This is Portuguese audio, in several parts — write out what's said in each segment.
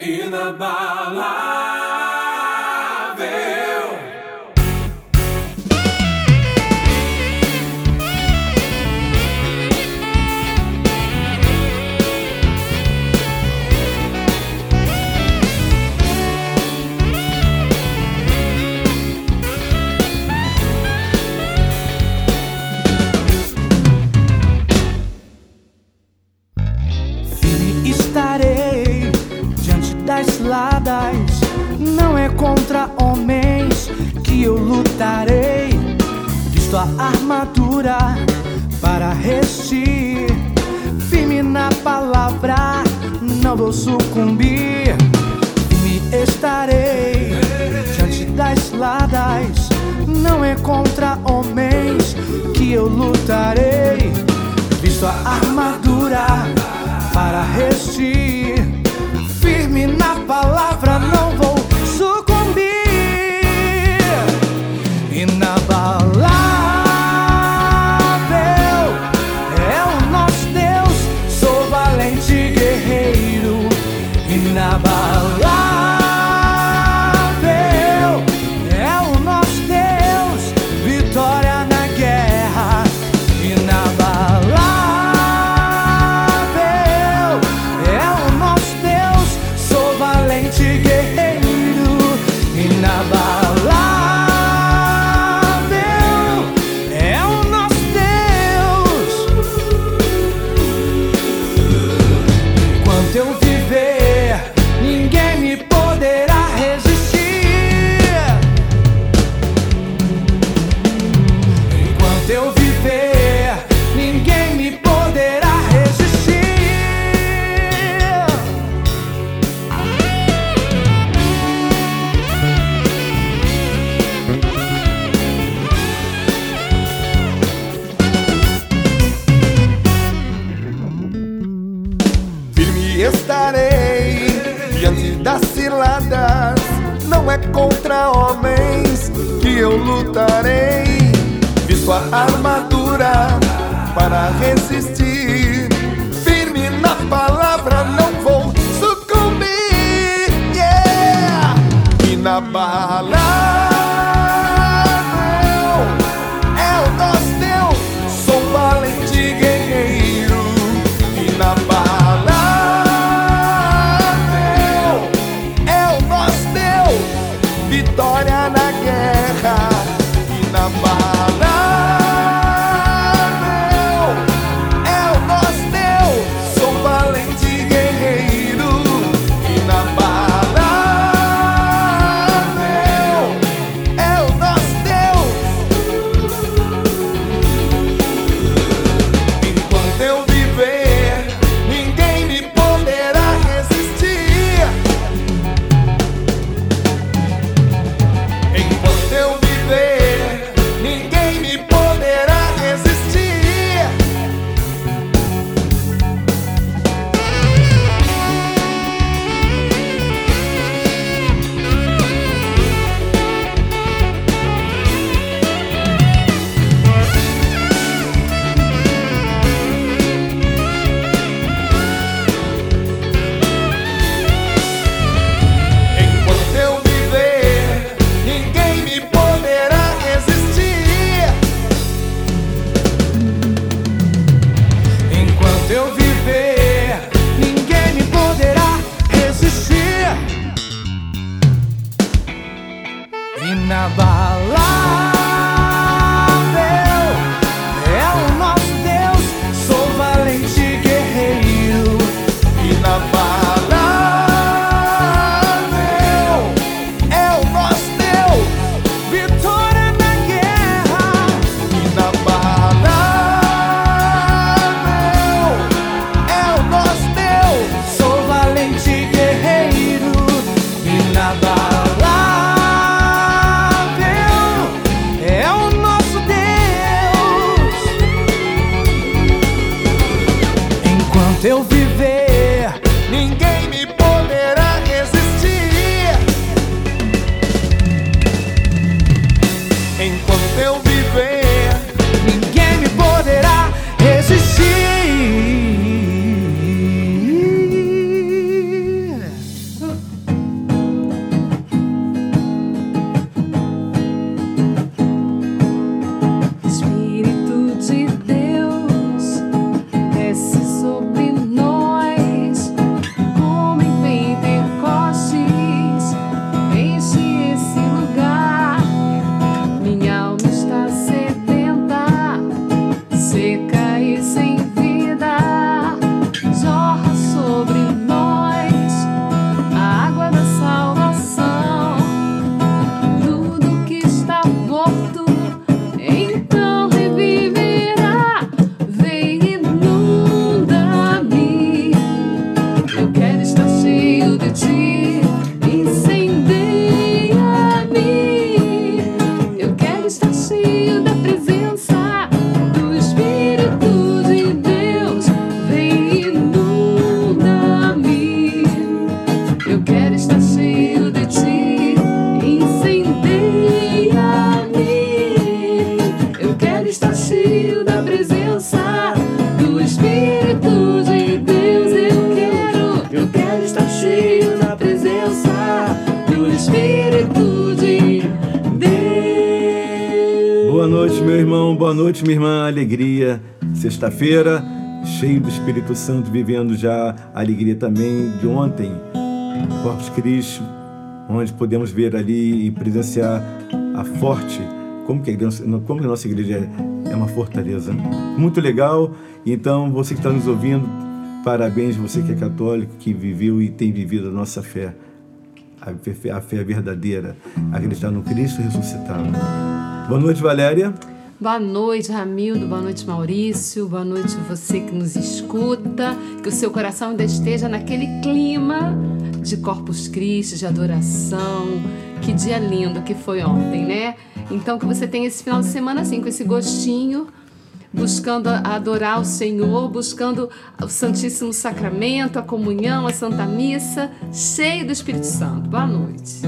in the balance. homens que eu lutarei. Visto a armadura para resistir, firme na palavra, não vou sucumbir. Firme estarei diante das ladas. Não é contra homens que eu lutarei. Visto a armadura para resistir, firme na palavra. Sexta-feira, cheio do Espírito Santo, vivendo já a alegria também de ontem. Corpus Christi, onde podemos ver ali e presenciar a forte, como que a, igreja, como a nossa igreja é, é uma fortaleza. Muito legal. Então, você que está nos ouvindo, parabéns, você que é católico, que viveu e tem vivido a nossa fé. A fé, a fé verdadeira, acreditar no Cristo ressuscitado. Boa noite, Valéria. Boa noite, Ramildo. Boa noite, Maurício. Boa noite, você que nos escuta. Que o seu coração ainda esteja naquele clima de Corpus Christi, de adoração. Que dia lindo que foi ontem, né? Então, que você tenha esse final de semana assim, com esse gostinho, buscando adorar o Senhor, buscando o Santíssimo Sacramento, a comunhão, a Santa Missa, cheio do Espírito Santo. Boa noite.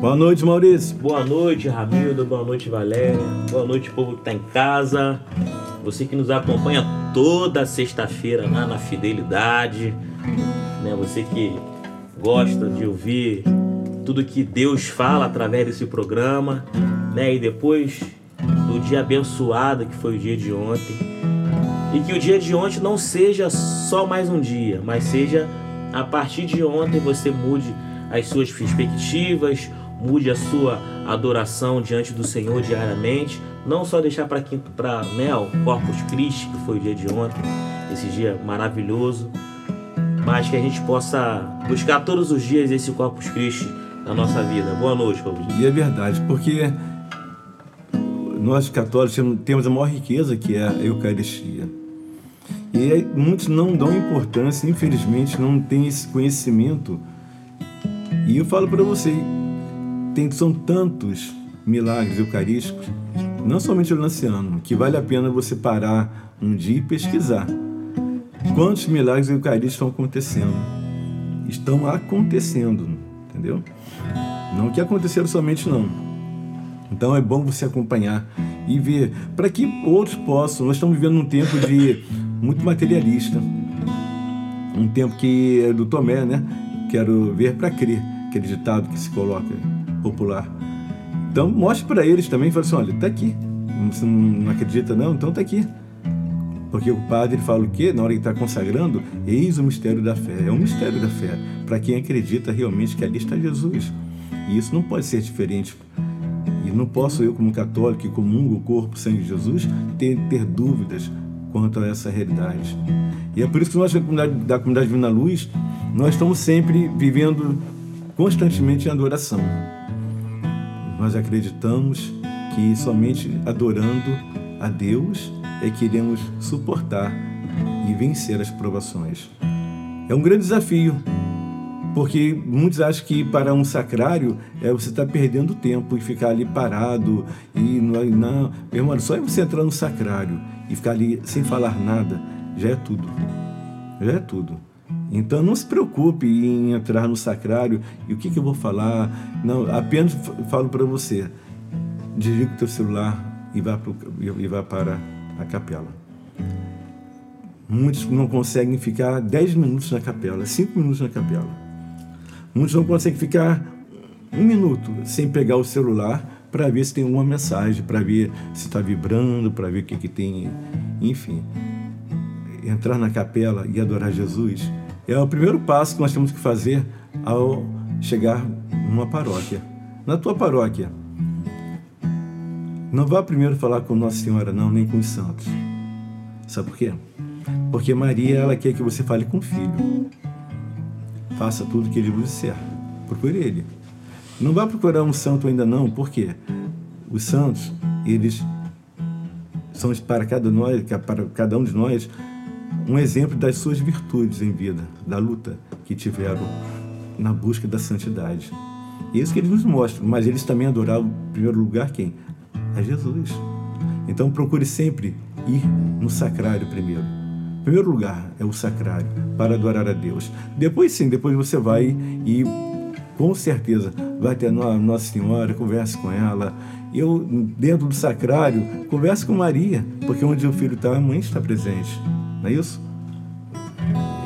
Boa noite, Maurício. Boa noite, Ramildo. Boa noite, Valéria. Boa noite, povo que está em casa. Você que nos acompanha toda sexta-feira lá na Fidelidade. Né? Você que gosta de ouvir tudo que Deus fala através desse programa. Né? E depois do dia abençoado que foi o dia de ontem. E que o dia de ontem não seja só mais um dia, mas seja a partir de ontem você mude as suas perspectivas, mude a sua adoração diante do Senhor diariamente, não só deixar para para né, o Corpus Christi, que foi o dia de ontem, esse dia maravilhoso, mas que a gente possa buscar todos os dias esse Corpus Christi na nossa vida. Boa noite, Deus. E é verdade, porque nós católicos temos- a maior riqueza que é a Eucaristia. E muitos não dão importância, infelizmente, não têm esse conhecimento. E eu falo para você, tem, são tantos milagres eucarísticos, não somente lanciano, que vale a pena você parar um dia e pesquisar. Quantos milagres eucarísticos estão acontecendo? Estão acontecendo, entendeu? Não que aconteceram somente não. Então é bom você acompanhar e ver para que outros possam. Nós estamos vivendo um tempo de muito materialista, um tempo que é do Tomé, né? Quero ver para crer, aquele ditado que se coloca popular. Então mostre para eles também, fala assim, olha, tá aqui. Você não acredita não? Então tá aqui. Porque o padre fala o quê? Na hora que está consagrando, eis o mistério da fé. É um mistério da fé. Para quem acredita realmente que ali está Jesus. E isso não pode ser diferente. E não posso eu, como católico que comungo o corpo e sangue de Jesus, ter, ter dúvidas quanto a essa realidade. E é por isso que nós, da comunidade, da comunidade Divina Luz, nós estamos sempre vivendo constantemente em adoração. Nós acreditamos que somente adorando a Deus é que iremos suportar e vencer as provações. É um grande desafio, porque muitos acham que para um sacrário é você estar perdendo tempo e ficar ali parado e não, não. meu irmão, só é você entrar no sacrário e ficar ali sem falar nada já é tudo, já é tudo. Então não se preocupe em entrar no sacrário e o que, que eu vou falar. Não, apenas falo para você. Desliga o teu celular e vá, pro, e vá para a capela. Muitos não conseguem ficar 10 minutos na capela, 5 minutos na capela. Muitos não conseguem ficar um minuto sem pegar o celular para ver se tem alguma mensagem, para ver se está vibrando, para ver o que, que tem. Enfim, entrar na capela e adorar Jesus é o primeiro passo que nós temos que fazer ao chegar numa paróquia. Na tua paróquia, não vá primeiro falar com Nossa Senhora, não, nem com os santos. Sabe por quê? Porque Maria, ela quer que você fale com o filho. Faça tudo que ele vos disser. Procure ele. Não vá procurar um santo ainda não, por quê? Os santos, eles são para cada, nós, para cada um de nós um exemplo das suas virtudes em vida, da luta que tiveram na busca da santidade. E isso que eles nos mostram, mas eles também adoravam, em primeiro lugar, quem? A Jesus. Então procure sempre ir no sacrário primeiro. Em primeiro lugar é o sacrário, para adorar a Deus. Depois sim, depois você vai e com certeza vai ter a Nossa Senhora, converse com ela. Eu, dentro do sacrário, converse com Maria, porque onde o filho está, a mãe está presente. Não é isso?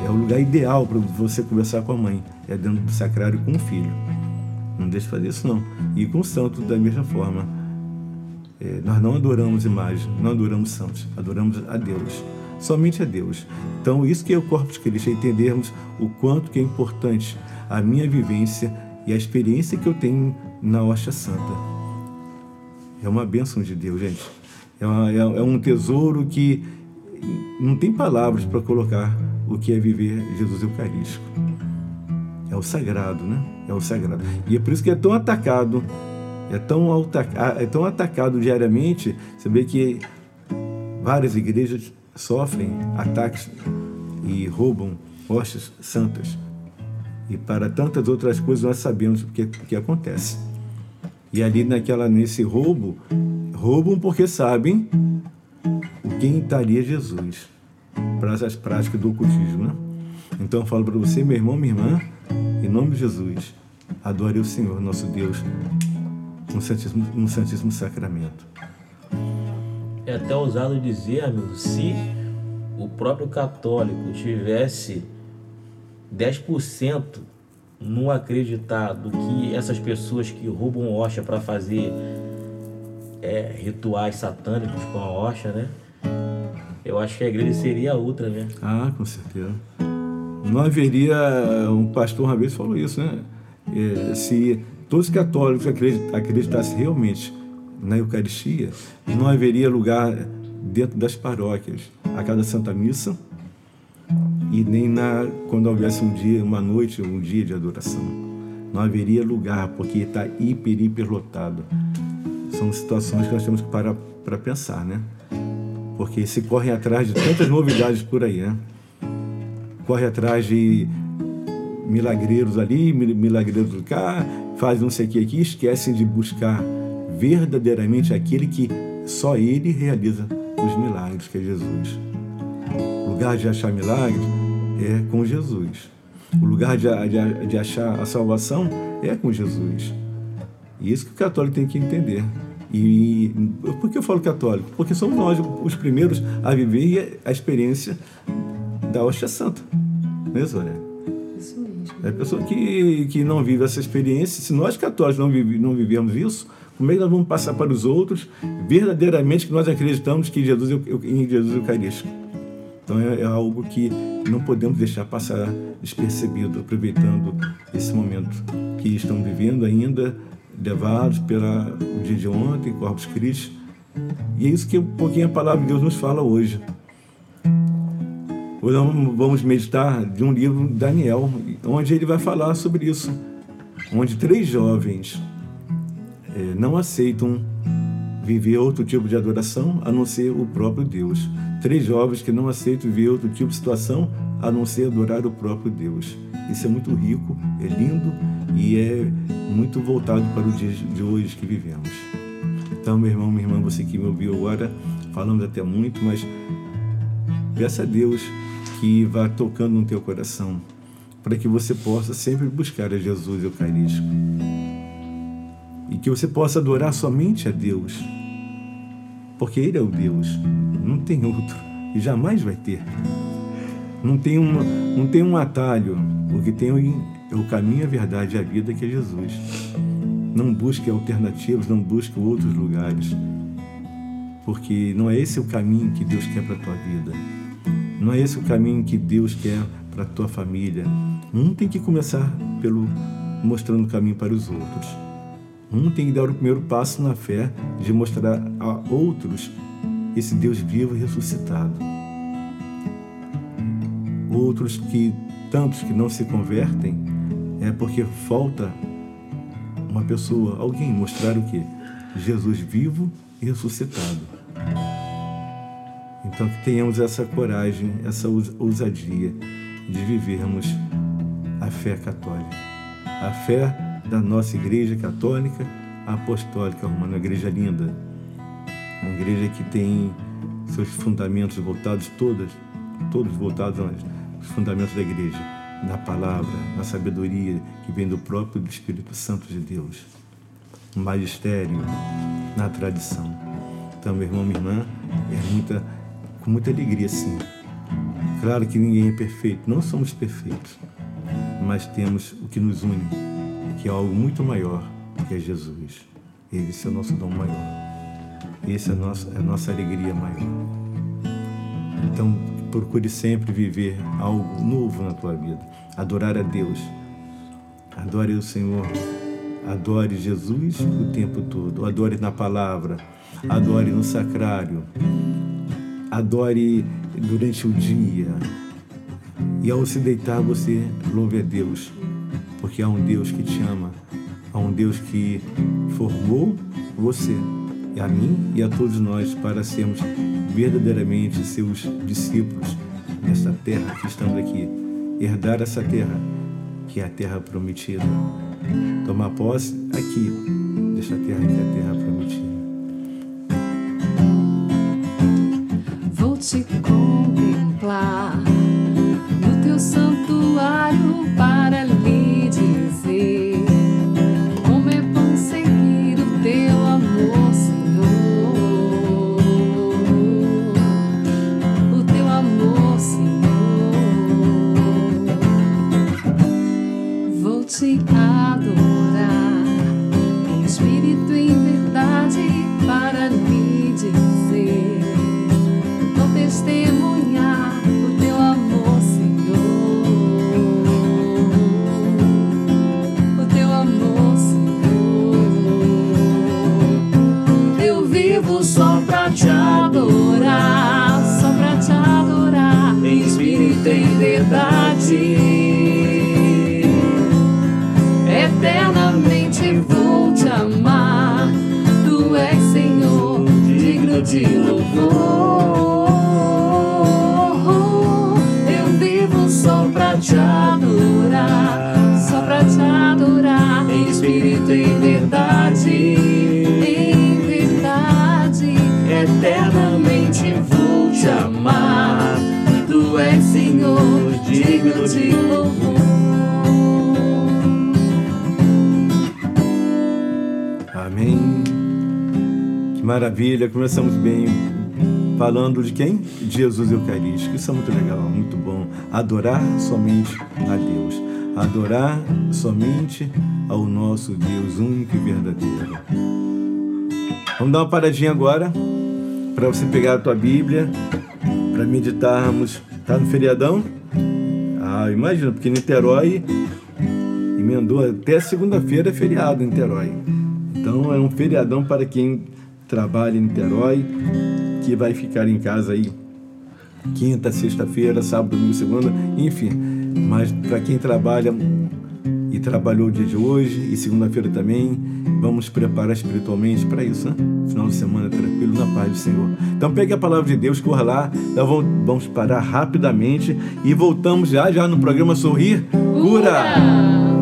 É o lugar ideal para você conversar com a mãe, é dentro do sacrário com o filho. Não deixe de fazer isso não. E com o santo da mesma forma. É, nós não adoramos imagem, não adoramos santos, adoramos a Deus. Somente a Deus. Então, isso que é o corpo de Cristo, é entendermos o quanto que é importante a minha vivência e a experiência que eu tenho na Hóstia Santa. É uma bênção de Deus, gente. É, uma, é, é um tesouro que não tem palavras para colocar o que é viver Jesus Eucarístico. É o sagrado, né? É o sagrado. E é por isso que é tão atacado, é tão, é tão atacado diariamente. Você vê que várias igrejas sofrem ataques e roubam hostes santas. E para tantas outras coisas nós sabemos o que, que acontece. E ali naquela, nesse roubo, roubam porque sabem quem estaria Jesus para as práticas do ocultismo. Né? Então eu falo para você, meu irmão, minha irmã, em nome de Jesus, adore o Senhor, nosso Deus, no Santíssimo, no Santíssimo Sacramento. É até ousado dizer, amigo, se o próprio católico tivesse 10% no acreditar do que essas pessoas que roubam hoxa para fazer é, rituais satânicos com a hoxa, né? Eu acho que a igreja seria outra, né? Ah, com certeza. Não haveria. Um pastor uma vez falou isso, né? É, se todos os católicos acreditassem realmente na Eucaristia, não haveria lugar dentro das paróquias a cada Santa Missa e nem na quando houvesse um dia, uma noite, um dia de adoração. Não haveria lugar, porque está hiper, hiper lotado. São situações que nós temos que parar para pensar, né? Porque se correm atrás de tantas novidades por aí, né? Corre atrás de milagreiros ali, milagreiros cá, faz não sei o que aqui, esquecem de buscar verdadeiramente aquele que só ele realiza os milagres, que é Jesus. O lugar de achar milagres é com Jesus. O lugar de, de, de achar a salvação é com Jesus. E isso que o católico tem que entender. E por que eu falo católico? Porque somos nós os primeiros a viver a experiência da hóstia santa. Não é isso, né? Isso mesmo. É a pessoa que, que não vive essa experiência, se nós católicos não, vive, não vivemos isso, como é que nós vamos passar para os outros verdadeiramente que nós acreditamos que Jesus é, em Jesus Eucarístico? Então é, é algo que não podemos deixar passar despercebido, aproveitando esse momento que estão vivendo ainda, levados pelo dia de ontem, Corpus Christi. E é isso que um pouquinho a palavra de Deus nos fala hoje. Hoje vamos meditar de um livro, Daniel, onde ele vai falar sobre isso. Onde três jovens é, não aceitam viver outro tipo de adoração a não ser o próprio Deus. Três jovens que não aceitam viver outro tipo de situação a não ser adorar o próprio Deus. Isso é muito rico, é lindo e é muito voltado para o dia de hoje que vivemos. Então, meu irmão, minha irmã, você que me ouviu agora, falamos até muito, mas peça a Deus que vá tocando no teu coração, para que você possa sempre buscar a Jesus Eucarístico e que você possa adorar somente a Deus, porque Ele é o Deus, não tem outro e jamais vai ter. Não tem, uma, não tem um atalho, porque tem o, é o caminho, a verdade e a vida que é Jesus. Não busque alternativas, não busque outros lugares, porque não é esse o caminho que Deus quer para a tua vida. Não é esse o caminho que Deus quer para a tua família. Um tem que começar pelo mostrando o caminho para os outros. Um tem que dar o primeiro passo na fé de mostrar a outros esse Deus vivo e ressuscitado. Outros que, tantos que não se convertem, é porque falta uma pessoa, alguém mostrar o que? Jesus vivo e ressuscitado. Então que tenhamos essa coragem, essa ousadia de vivermos a fé católica. A fé da nossa Igreja Católica Apostólica Romana, uma igreja linda, uma igreja que tem seus fundamentos voltados todas, todos voltados aos fundamentos da igreja, na palavra, na sabedoria que vem do próprio Espírito Santo de Deus, no magistério, na tradição. Então, meu irmão, minha irmã, é muita, com muita alegria, sim. Claro que ninguém é perfeito, não somos perfeitos, mas temos o que nos une que é algo muito maior que é Jesus. Esse é o nosso dom maior. Essa é a nossa, é a nossa alegria maior. Então, procure sempre viver algo novo na tua vida. Adorar a Deus. Adore o Senhor. Adore Jesus o tempo todo. Adore na palavra. Adore no sacrário. Adore durante o dia. E ao se deitar, você louve a Deus. Porque há um Deus que te ama. Há um Deus que formou você e a mim e a todos nós para sermos verdadeiramente seus discípulos nesta terra que estamos aqui, herdar essa terra que é a terra prometida, tomar posse aqui desta terra que é a terra prometida. De louvor. Eu vivo só pra te adorar, só pra te adorar, em espírito e em verdade. Em verdade, eternamente vou te amar. Tu és Senhor, digno de louvor. Maravilha. Começamos bem falando de quem? De Jesus Eucarístico. Isso é muito legal, muito bom. Adorar somente a Deus. Adorar somente ao nosso Deus único e verdadeiro. Vamos dar uma paradinha agora para você pegar a tua Bíblia para meditarmos. Tá no feriadão? Ah, imagina, porque Niterói emendou até segunda-feira é feriado em Niterói. Então é um feriadão para quem trabalha em Niterói, que vai ficar em casa aí quinta, sexta-feira, sábado, domingo, segunda, enfim. Mas para quem trabalha e trabalhou o dia de hoje e segunda-feira também, vamos preparar espiritualmente para isso, né? Final de semana tranquilo na paz do Senhor. Então pegue a palavra de Deus, corra lá, nós vamos, parar rapidamente e voltamos já já no programa Sorrir Cura. O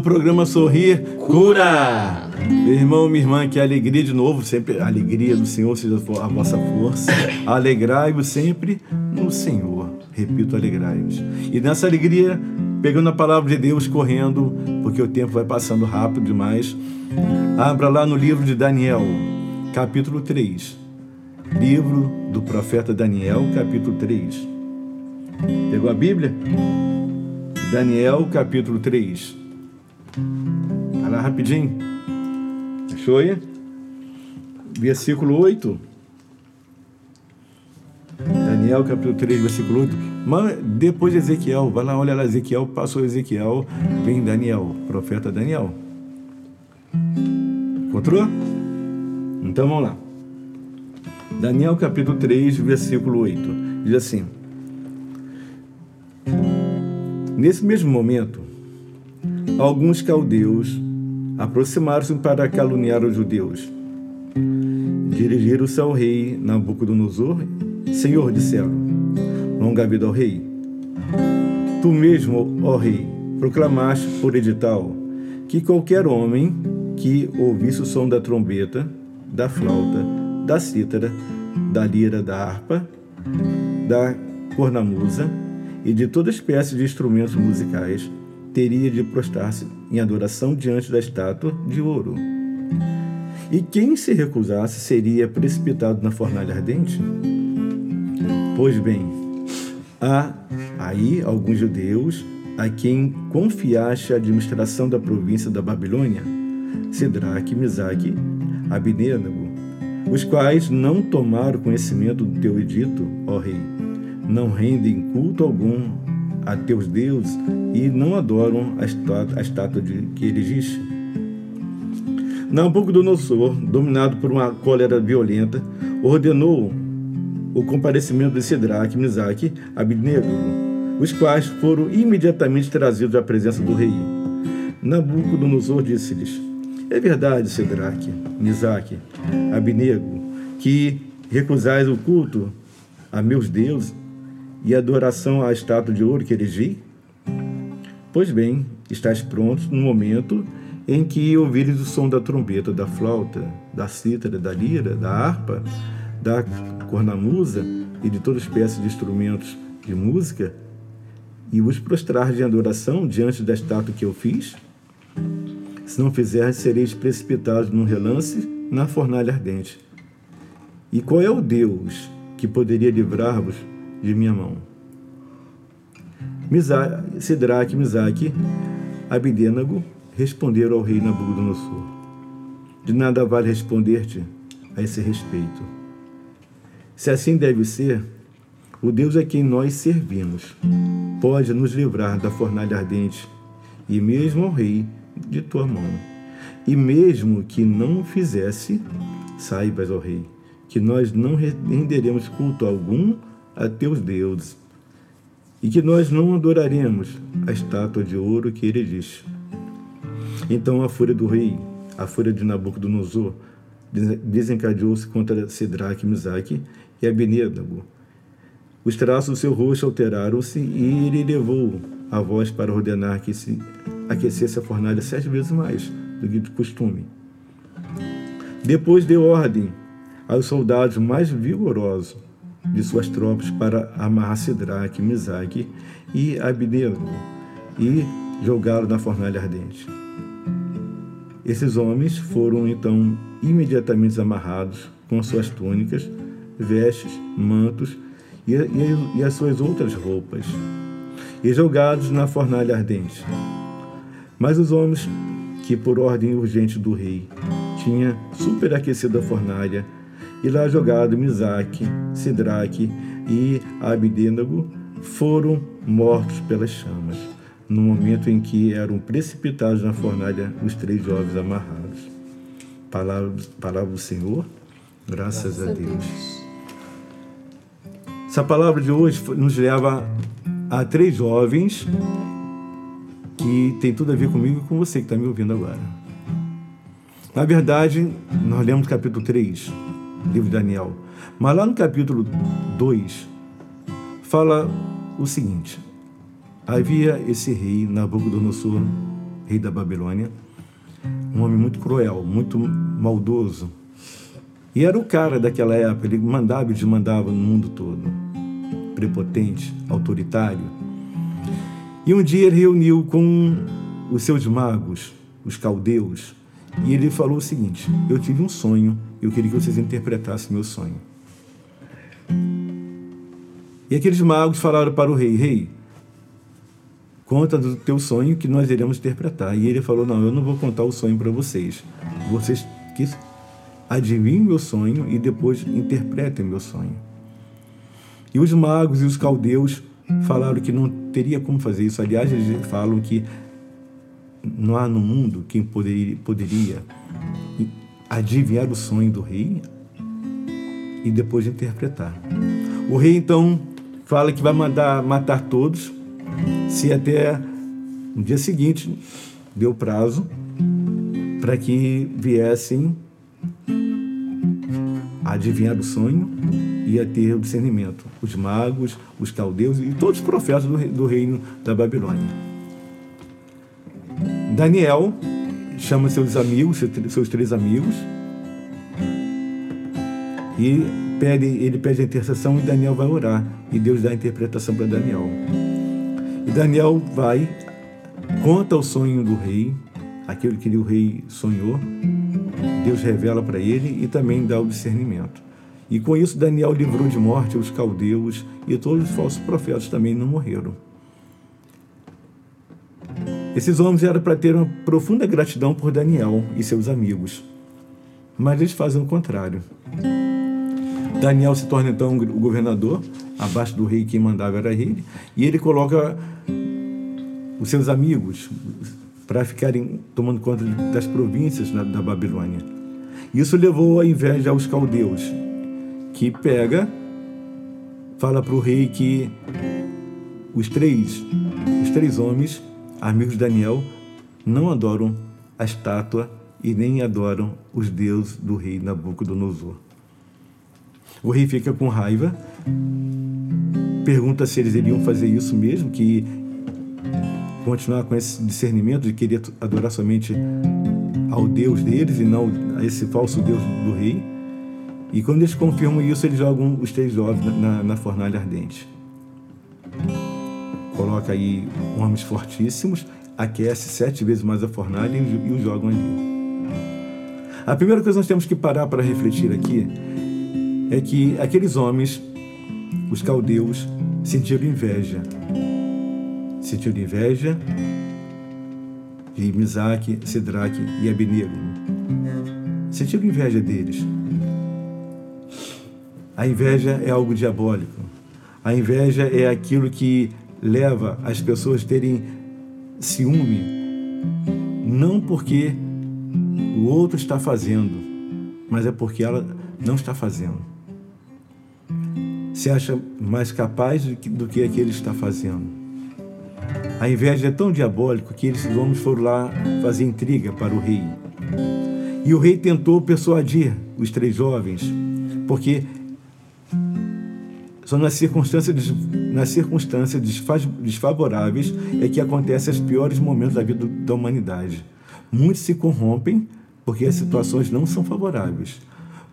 programa Sorrir Cura. Meu irmão, minha irmã, que alegria de novo, sempre a alegria do Senhor seja a vossa força. Alegrai-vos sempre no Senhor. Repito, alegrai-vos. E nessa alegria, pegando a palavra de Deus, correndo, porque o tempo vai passando rápido demais. Abra lá no livro de Daniel, capítulo 3. Livro do profeta Daniel, capítulo 3. Pegou a Bíblia? Daniel capítulo 3. Vai lá rapidinho. Achou aí? Versículo 8. Daniel capítulo 3, versículo 8. Mas depois de Ezequiel, vai lá, olha lá, Ezequiel, passou Ezequiel, vem Daniel, profeta Daniel. Encontrou? Então vamos lá. Daniel capítulo 3, versículo 8. Diz assim: Nesse mesmo momento, alguns caldeus aproximaram-se para caluniar os judeus. Dirigiram-se ao rei Nabucodonosor, Senhor, disseram: Longa vida ao rei. Tu mesmo, ó rei, proclamaste por edital que qualquer homem que ouvisse o som da trombeta, da flauta, da cítara, da lira, da harpa, da cornamusa, e de toda espécie de instrumentos musicais, teria de prostrar-se em adoração diante da estátua de ouro. E quem se recusasse seria precipitado na fornalha ardente? Pois bem, há aí alguns judeus a quem confiaste a administração da província da Babilônia, Sidraque, Misaque, Abinênago, os quais não tomaram conhecimento do teu edito, ó rei, não rendem culto algum a teus deuses e não adoram a estátua, a estátua de que erigiste. Nabucodonosor, dominado por uma cólera violenta, ordenou o comparecimento de Sidraque, Misaque Abednego, os quais foram imediatamente trazidos à presença do rei. Nabucodonosor disse-lhes: É verdade, Sidraque, Misaque, Abednego, que recusais o culto a meus deuses e adoração à estátua de ouro que erigi? Pois bem, estás prontos no momento em que ouvires o som da trombeta, da flauta, da cítara, da lira, da harpa, da cornamusa e de todas as de instrumentos de música, e vos prostrar em adoração diante da estátua que eu fiz? Se não fizer, sereis precipitados num relance na fornalha ardente. E qual é o Deus que poderia livrar-vos de minha mão? Sidraque, Misaque, Abidênago responderam ao rei Nabucodonosor. De nada vale responder-te a esse respeito. Se assim deve ser, o Deus a quem nós servimos pode nos livrar da fornalha ardente e mesmo ao rei de tua mão. E mesmo que não fizesse, saibas, ó rei, que nós não renderemos culto algum a teus deuses e que nós não adoraremos a estátua de ouro que ele disse. Então a fúria do rei, a fúria de Nabucodonosor, desencadeou-se contra Sedraque, Misaque e Abednego. Os traços do seu rosto alteraram-se e ele levou a voz para ordenar que se aquecesse a fornalha sete vezes mais do que de costume. Depois deu ordem aos soldados mais vigorosos de suas tropas para amarrar Sidraque, Misaque e Abednego e jogá-lo na fornalha ardente. Esses homens foram então imediatamente amarrados com suas túnicas, vestes, mantos e, e, e as suas outras roupas, e jogados na fornalha ardente. Mas os homens que, por ordem urgente do rei, tinha superaquecido a fornalha, e lá jogado Misaque, Sidraque e Abidênago, foram mortos pelas chamas no momento em que eram precipitados na fornalha os três jovens amarrados. Palavra, palavra do Senhor, graças, graças a, Deus. a Deus. Essa palavra de hoje nos leva a três jovens que tem tudo a ver comigo e com você que está me ouvindo agora. Na verdade, nós lemos capítulo 3, livro de Daniel. Mas lá no capítulo 2, fala o seguinte: Havia esse rei, Nabucodonosor, rei da Babilônia, um homem muito cruel, muito maldoso. E era o cara daquela época, ele mandava e desmandava no mundo todo. Prepotente, autoritário. E um dia ele reuniu com os seus magos, os caldeus, e ele falou o seguinte: Eu tive um sonho, eu queria que vocês interpretassem meu sonho. E aqueles magos falaram para o rei: Rei, conta do teu sonho que nós iremos interpretar. E ele falou: Não, eu não vou contar o sonho para vocês. Vocês que adivinhem meu sonho e depois interpretem meu sonho. E os magos e os caldeus falaram que não teria como fazer isso. Aliás, eles falam que não há no mundo quem poderia, adivinhar o sonho do rei e depois interpretar. O rei então fala que vai mandar matar todos se até no dia seguinte deu prazo para que viessem adivinhar o sonho e a ter o discernimento. Os magos, os caldeus e todos os profetas do reino da Babilônia. Daniel chama seus amigos, seus três amigos, e pede, ele pede a intercessão e Daniel vai orar. E Deus dá a interpretação para Daniel. E Daniel vai, conta o sonho do rei, aquilo que o rei sonhou. Deus revela para ele e também dá o discernimento. E com isso, Daniel livrou de morte os caldeus e todos os falsos profetas também não morreram. Esses homens eram para ter uma profunda gratidão por Daniel e seus amigos, mas eles fazem o contrário. Daniel se torna então o governador, abaixo do rei, quem mandava era ele, e ele coloca os seus amigos para ficarem tomando conta das províncias da, Babilônia. Isso levou a inveja aos caldeus, que pega, fala para o rei que os três, os três homens, amigos de Daniel, não adoram a estátua e nem adoram os deuses do rei Nabucodonosor. O rei fica com raiva, pergunta se eles iriam fazer isso mesmo, que continuar com esse discernimento de querer adorar somente ao Deus deles e não a esse falso Deus do rei. E quando eles confirmam isso, eles jogam os três ovos na, na fornalha ardente. Coloca aí homens fortíssimos, aquece sete vezes mais a fornalha e, e os jogam ali. A primeira coisa que nós temos que parar para refletir aqui é que aqueles homens, os caldeus, sentiram inveja. Sentiram inveja de Misaque, Sidraque e Abnego. Sentiram inveja deles. A inveja é algo diabólico. A inveja é aquilo que leva as pessoas a terem ciúme, não porque o outro está fazendo, mas é porque ela não está fazendo. Se acha mais capaz do que, aquele está fazendo. A inveja é tão diabólica que esses homens foram lá fazer intriga para o rei. E o rei tentou persuadir os três jovens, porque só nas circunstâncias, nas circunstâncias desfavoráveis é que acontecem os piores momentos da vida da humanidade. Muitos se corrompem porque as situações não são favoráveis.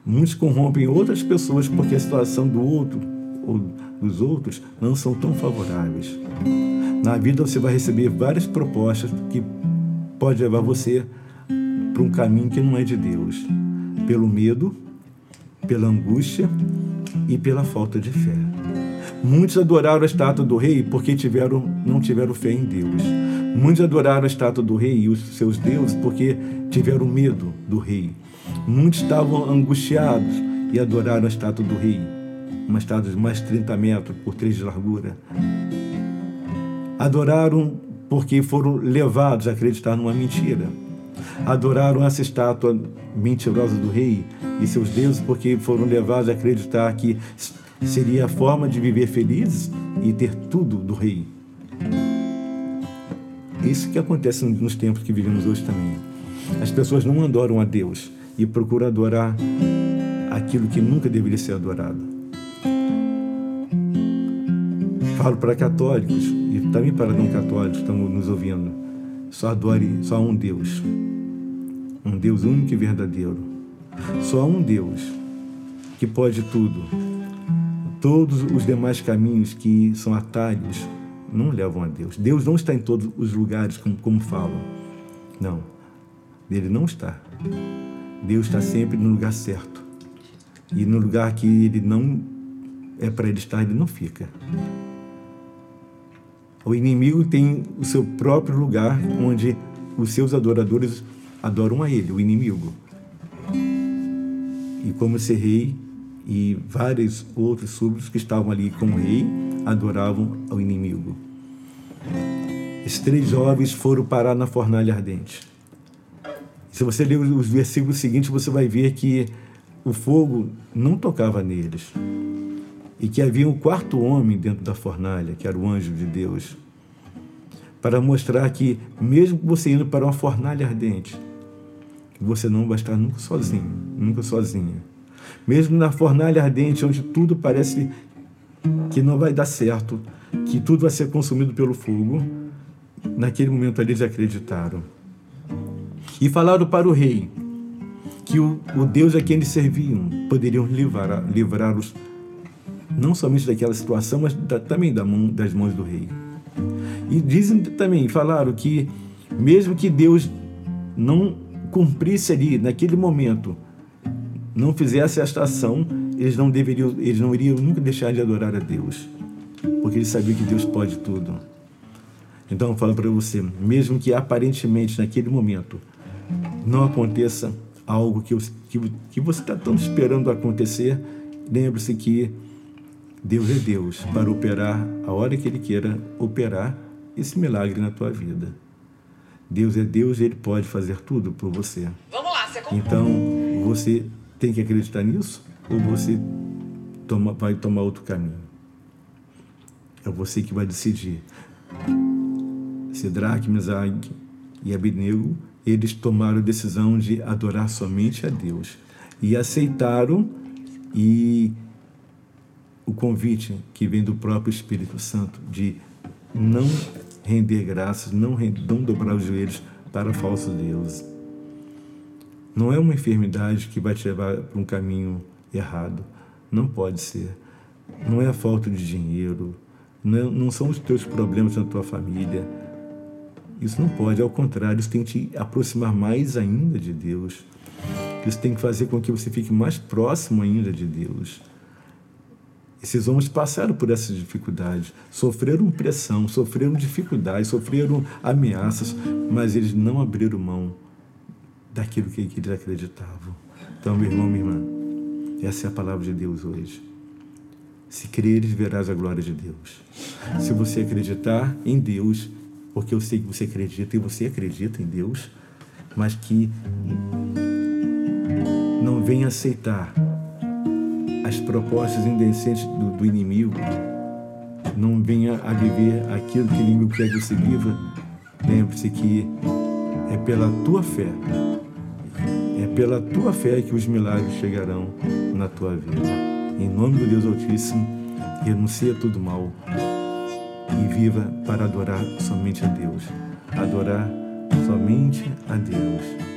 Muitos corrompem outras pessoas porque a situação do outro ou dos outros não são tão favoráveis. Na vida você vai receber várias propostas que pode levar você para um caminho que não é de Deus, pelo medo, pela angústia e pela falta de fé. Muitos adoraram a estátua do rei porque tiveram, não tiveram fé em Deus. Muitos adoraram a estátua do rei e os seus deuses porque tiveram medo do rei. Muitos estavam angustiados e adoraram a estátua do rei, uma estátua de mais de 30 metros por 3 de largura. Adoraram porque foram levados a acreditar numa mentira. Adoraram essa estátua mentirosa do rei e seus deuses porque foram levados a acreditar que seria a forma de viver felizes e ter tudo do rei. Isso que acontece nos tempos que vivemos hoje também. As pessoas não adoram a Deus e procuram adorar aquilo que nunca deveria ser adorado. Falo para católicos e também para não católicos que estão nos ouvindo. Só adore só um Deus. Um Deus único e verdadeiro. Só um Deus que pode tudo. Todos os demais caminhos que são atalhos não levam a Deus. Deus não está em todos os lugares como, como falam. Não. Ele não está. Deus está sempre no lugar certo. E no lugar que ele não é para ele estar, ele não fica. O inimigo tem o seu próprio lugar onde os seus adoradores adoram a ele, o inimigo. E como esse rei e vários outros súbditos que estavam ali com o rei adoravam ao inimigo. Esses três jovens foram parar na fornalha ardente. Se você ler os versículos seguintes, você vai ver que o fogo não tocava neles. E que havia um quarto homem dentro da fornalha, que era o anjo de Deus, para mostrar que, mesmo você indo para uma fornalha ardente, você não vai estar nunca sozinho, nunca sozinha. Mesmo na fornalha ardente, onde tudo parece que não vai dar certo, que tudo vai ser consumido pelo fogo, naquele momento eles acreditaram. E falaram para o rei que o, o Deus a quem eles serviam poderiam livrar, livrá-los não somente daquela situação, mas da, também da mão, das mãos do rei. E dizem também, falaram que mesmo que Deus não cumprisse ali, naquele momento, não fizesse esta ação, eles não deveriam, eles não iriam nunca deixar de adorar a Deus, porque eles sabiam que Deus pode tudo. Então eu falo para você, mesmo que aparentemente naquele momento não aconteça algo que, que, que você está tão esperando acontecer, lembre-se que Deus é Deus para operar a hora que Ele queira operar esse milagre na tua vida. Deus é Deus e Ele pode fazer tudo por você. Vamos lá, você Então, você tem que acreditar nisso ou você toma, vai tomar outro caminho? É você que vai decidir. Sidraque, Mesaque e Abednego, eles tomaram a decisão de adorar somente a Deus. E aceitaram e o convite que vem do próprio Espírito Santo de não render graças, não, render, não dobrar os joelhos para falsos deuses. Não é uma enfermidade que vai te levar para um caminho errado. Não pode ser. Não é a falta de dinheiro, não, é, não são os teus problemas na tua família. Isso não pode, ao contrário, isso tem que te aproximar mais ainda de Deus. Isso tem que fazer com que você fique mais próximo ainda de Deus. Esses homens passaram por essas dificuldades, sofreram pressão, sofreram dificuldades, sofreram ameaças, mas eles não abriram mão daquilo que eles acreditavam. Então, meu irmão, minha irmã, essa é a palavra de Deus hoje. Se creres, verás a glória de Deus. Se você acreditar em Deus, porque eu sei que você acredita e você acredita em Deus, mas que não venha aceitar as propostas indecentes do, do inimigo, não venha a viver aquilo que o inimigo quer que você viva, lembre-se que é pela tua fé, pela tua fé que os milagres chegarão na tua vida. Em nome do Deus Altíssimo, renuncia tudo mal e viva para adorar somente a Deus. Adorar somente a Deus.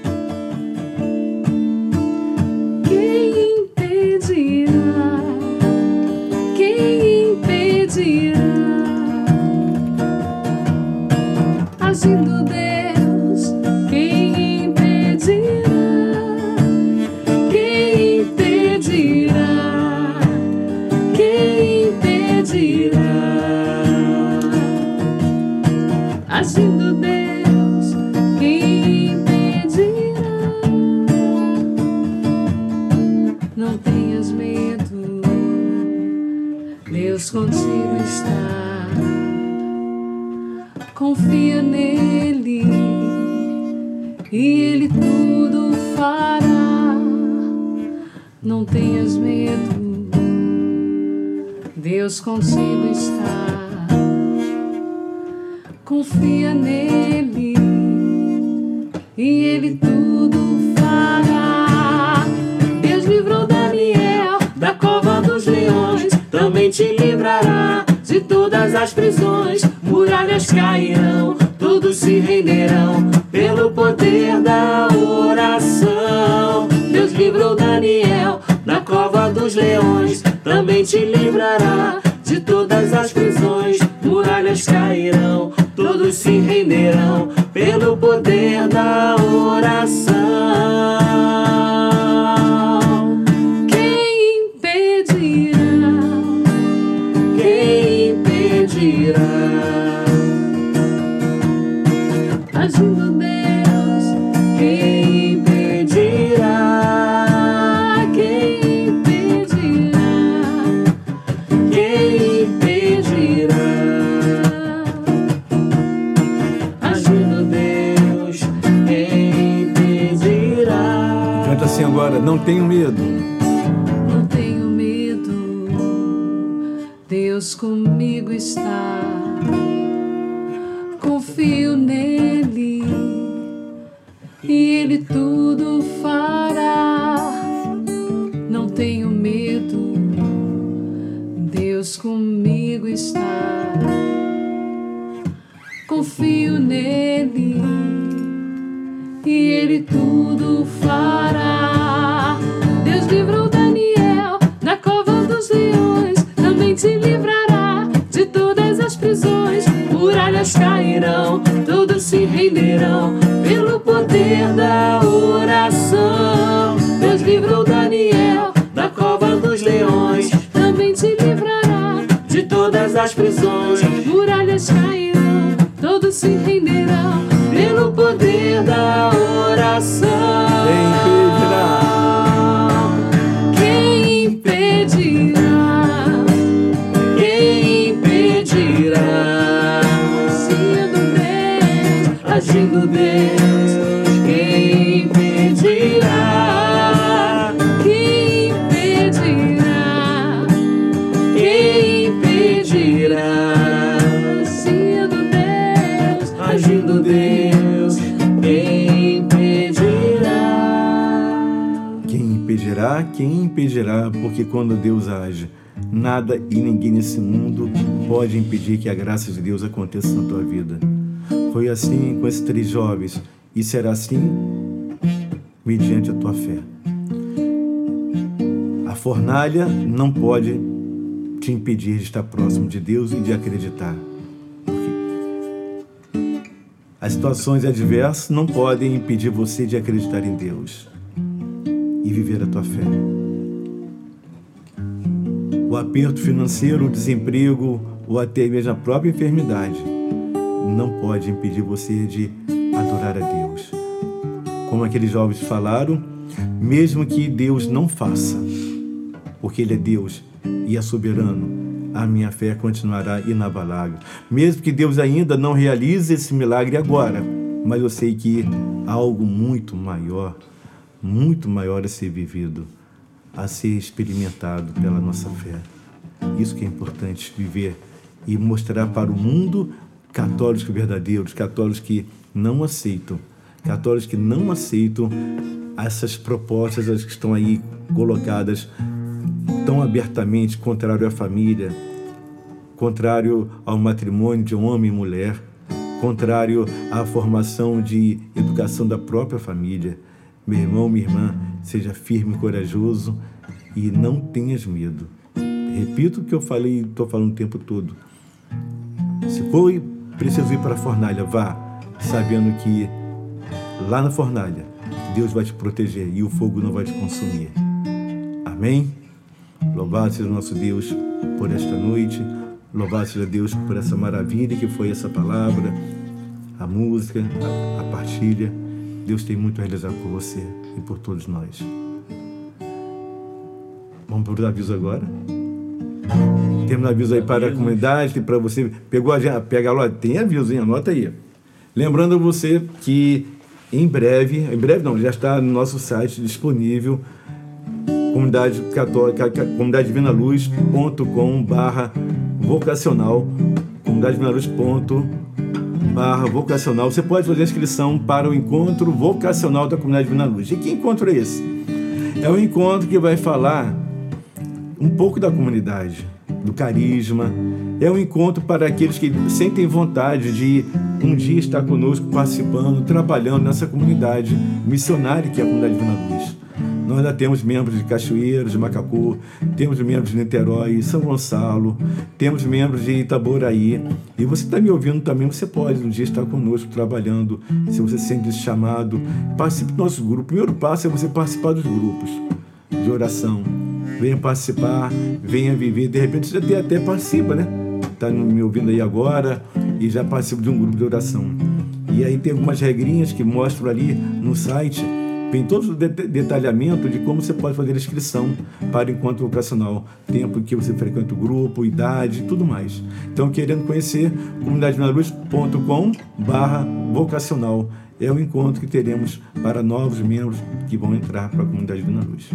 agirá, porque quando Deus age, nada e ninguém nesse mundo pode impedir que a graça de Deus aconteça na tua vida. Foi assim com esses três jovens e será assim mediante a tua fé. A fornalha não pode te impedir de estar próximo de Deus e de acreditar. As situações adversas não podem impedir você de acreditar em Deus e viver a tua fé. O aperto financeiro, o desemprego ou até mesmo a própria enfermidade não pode impedir você de adorar a Deus. Como aqueles jovens falaram, mesmo que Deus não faça, porque Ele é Deus e é soberano, a minha fé continuará inabalável. Mesmo que Deus ainda não realize esse milagre agora, mas eu sei que há algo muito maior, muito maior a ser vivido, a ser experimentado pela nossa fé. Isso que é importante viver e mostrar para o mundo católicos verdadeiros, católicos que não aceitam, católicos que não aceitam essas propostas que estão aí colocadas tão abertamente contrário à família, contrário ao matrimônio de homem e mulher, contrário à formação de educação da própria família. Meu irmão, minha irmã, seja firme e corajoso e não tenhas medo. Repito o que eu falei, estou falando o tempo todo. Se foi preciso ir para a fornalha, vá, sabendo que lá na fornalha Deus vai te proteger e o fogo não vai te consumir. Amém? Louvado seja o nosso Deus por esta noite. Louvado seja Deus por essa maravilha que foi essa palavra, a música, a, a partilha. Deus tem muito a realizar por você e por todos nós. Vamos para os avisos agora. Temos aviso aí para a comunidade, para você. Pegou a pega lá, tem aviso, hein? Anota aí. Lembrando você que em breve, em breve não, já está no nosso site disponível comunidade católica, comunidade divina luz.com barra vocacional, comunidade divina luz barra vocacional. Você pode fazer a inscrição para o encontro vocacional da comunidade divina luz. E que encontro é esse? É um encontro que vai falar um pouco da comunidade, do carisma. É um encontro para aqueles que sentem vontade de um dia estar conosco, participando, trabalhando nessa comunidade missionária que é a comunidade Divina Luz. Nós ainda temos membros de Cachoeiro, de Macacu, temos membros de Niterói, São Gonçalo, temos membros de Itaboraí. E você está me ouvindo também, você pode um dia estar conosco trabalhando, se você sente chamado. Participe do nosso grupo. O primeiro passo é você participar dos grupos de oração. Venha participar, venha viver. De repente você até, até participa, né? Está me ouvindo aí agora e já participa de um grupo de oração. E aí tem algumas regrinhas que mostram ali no site tem todo o detalhamento de como você pode fazer a inscrição para o encontro vocacional, tempo que você frequenta o grupo, idade, tudo mais. Então, querendo conhecer, comunidadevinaluz.com barra vocacional é o encontro que teremos para novos membros que vão entrar para a comunidade Divina Luz.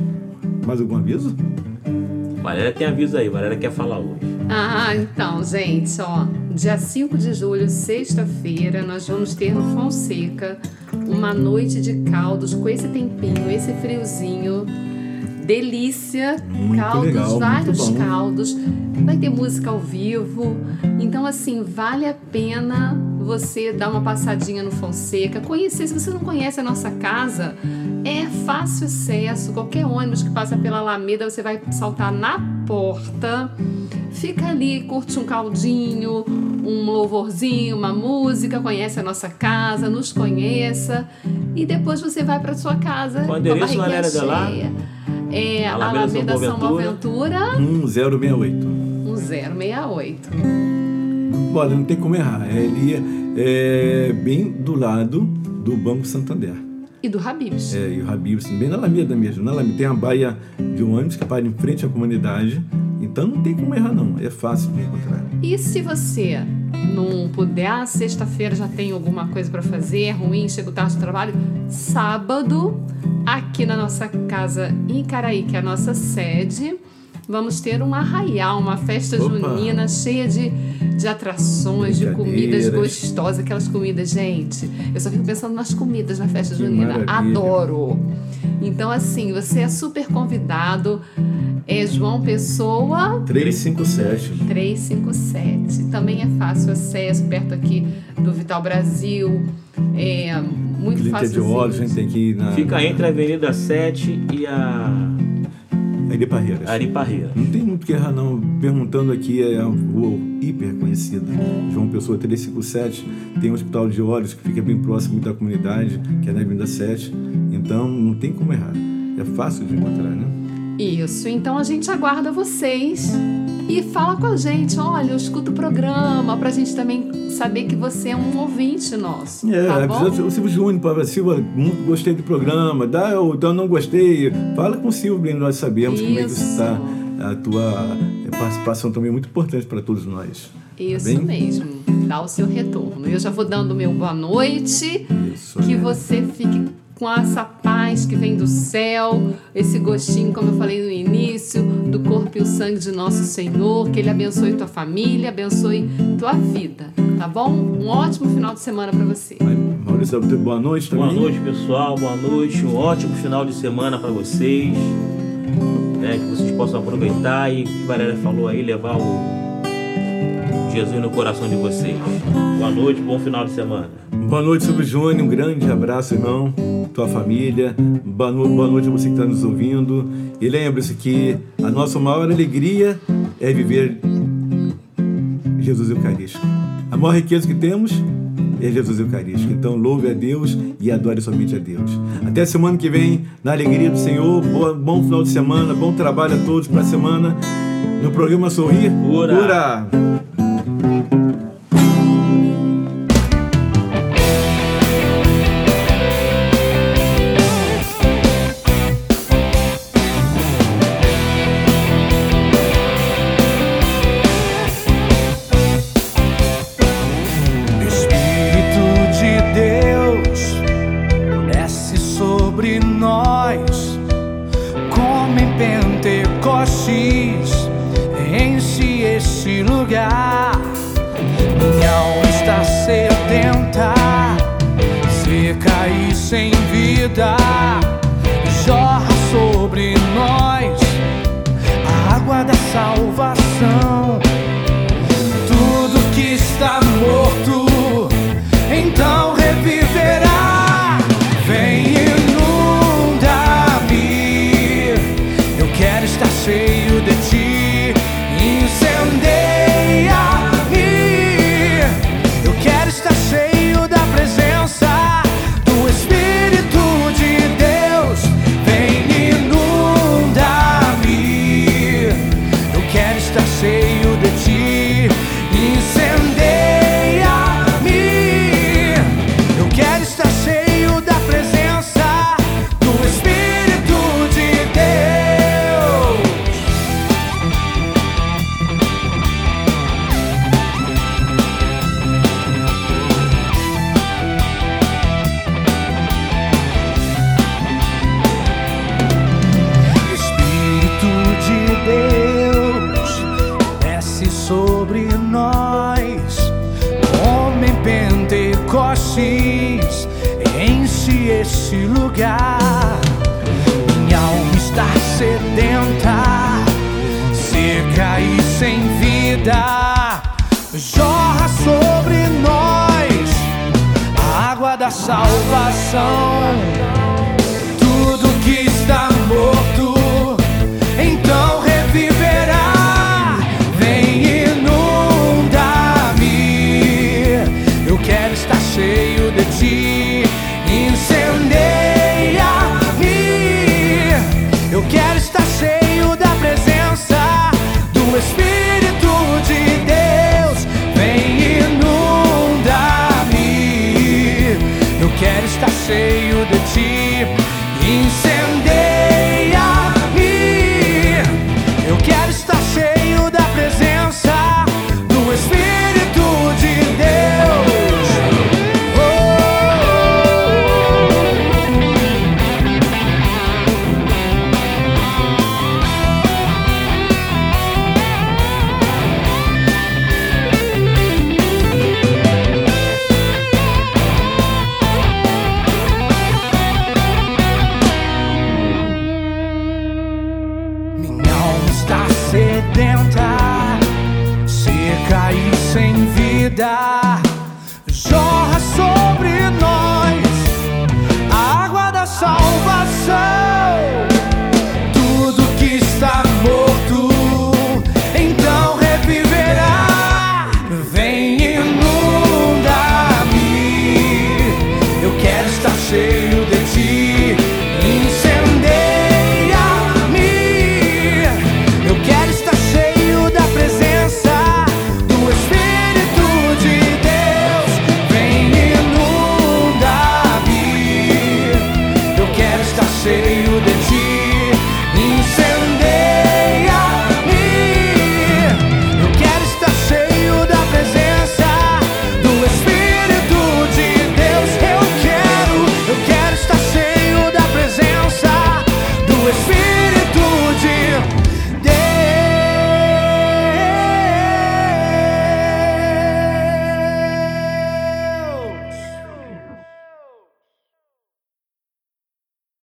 Mais algum aviso? Valéria tem aviso aí, Valéria quer falar hoje. Ah, então, gente, ó, dia 5 de julho, sexta-feira, nós vamos ter no Fonseca uma noite de caldos com esse tempinho, esse friozinho. Delícia, Muito caldos, legal, vários caldos. Vai ter música ao vivo. Então, assim, vale a pena você dar uma passadinha no Fonseca, conhecer. Se você não conhece a nossa casa, é fácil acesso. Qualquer ônibus que passa pela Alameda, você vai saltar na porta. Fica ali, curte um caldinho, um louvorzinho, uma música, conhece a nossa casa, nos conheça e depois você vai para sua casa com a barriguinha de lá? cheia. É Alameda Alameda São São Boaventura. Boaventura, 1068. 1068. Olha, não tem como errar. Ele é bem do lado do Banco Santander. E do Habibs. É, e o Habib, bem na Alameda mesmo. Na Alameda tem uma baia de um ônibus que para em frente à comunidade. Então não tem como errar, não. É fácil de encontrar. E se você não puder, ah, sexta-feira já tem alguma coisa para fazer, é ruim, chega tarde do trabalho, sábado, aqui na nossa casa em Caraí, que é a nossa sede, vamos ter um arraial, uma festa Opa! junina cheia de, de atrações, de comidas gostosas, aquelas comidas, gente. Eu só fico pensando nas comidas na festa Que junina. maravilha. Adoro! Então, assim, você é super convidado. É João Pessoa 357. 357. Também é fácil acesso, perto aqui do Vital Brasil. É muito Clínica fácil. de Olhos, a gente tem que ir na. Fica entre a Avenida 7 e a Ari Parreiras. Ari Parreira. Não tem muito que errar, não. Perguntando aqui, é a rua hiper conhecida. João Pessoa 357. Tem um hospital de olhos que fica bem próximo da comunidade, que é na Avenida 7. Então, não tem como errar. É fácil de encontrar, né? Isso, então a gente aguarda vocês e fala com a gente. Olha, eu escuto o programa pra gente também saber que você é um ouvinte nosso. É, tá bom? avisa o Silvio Júnior, para Silva, muito gostei do programa, dá, ou então não gostei. Fala com o Silvio, para nós sabemos como é que Isso. está. A tua participação também é muito importante para todos nós. Isso Bem? mesmo, dá o seu retorno. Eu já vou dando o meu boa noite, Isso. que você fique com essa paz que vem do céu, esse gostinho, como eu falei no início, do corpo e o sangue de nosso Senhor, que Ele abençoe tua família, abençoe tua vida, tá bom? Um ótimo final de semana para você. Maurício, boa noite também. Boa noite, pessoal. Boa noite. Um ótimo final de semana para vocês. Né, que vocês possam aproveitar e, como a Valéria falou aí, levar o Jesus no coração de vocês. Boa noite, bom final de semana. Boa noite, Silvio Júnior. Um grande abraço, irmão. Tua família. Boa, no- boa noite a você que está nos ouvindo. E lembre-se que a nossa maior alegria é viver Jesus Eucarístico. A maior riqueza que temos é Jesus Eucarístico. Então louve a Deus e adore somente a Deus. Até semana que vem, na alegria do Senhor. Boa- bom final de semana, bom trabalho a todos para a semana. No programa Sorrir. Cura. Cura.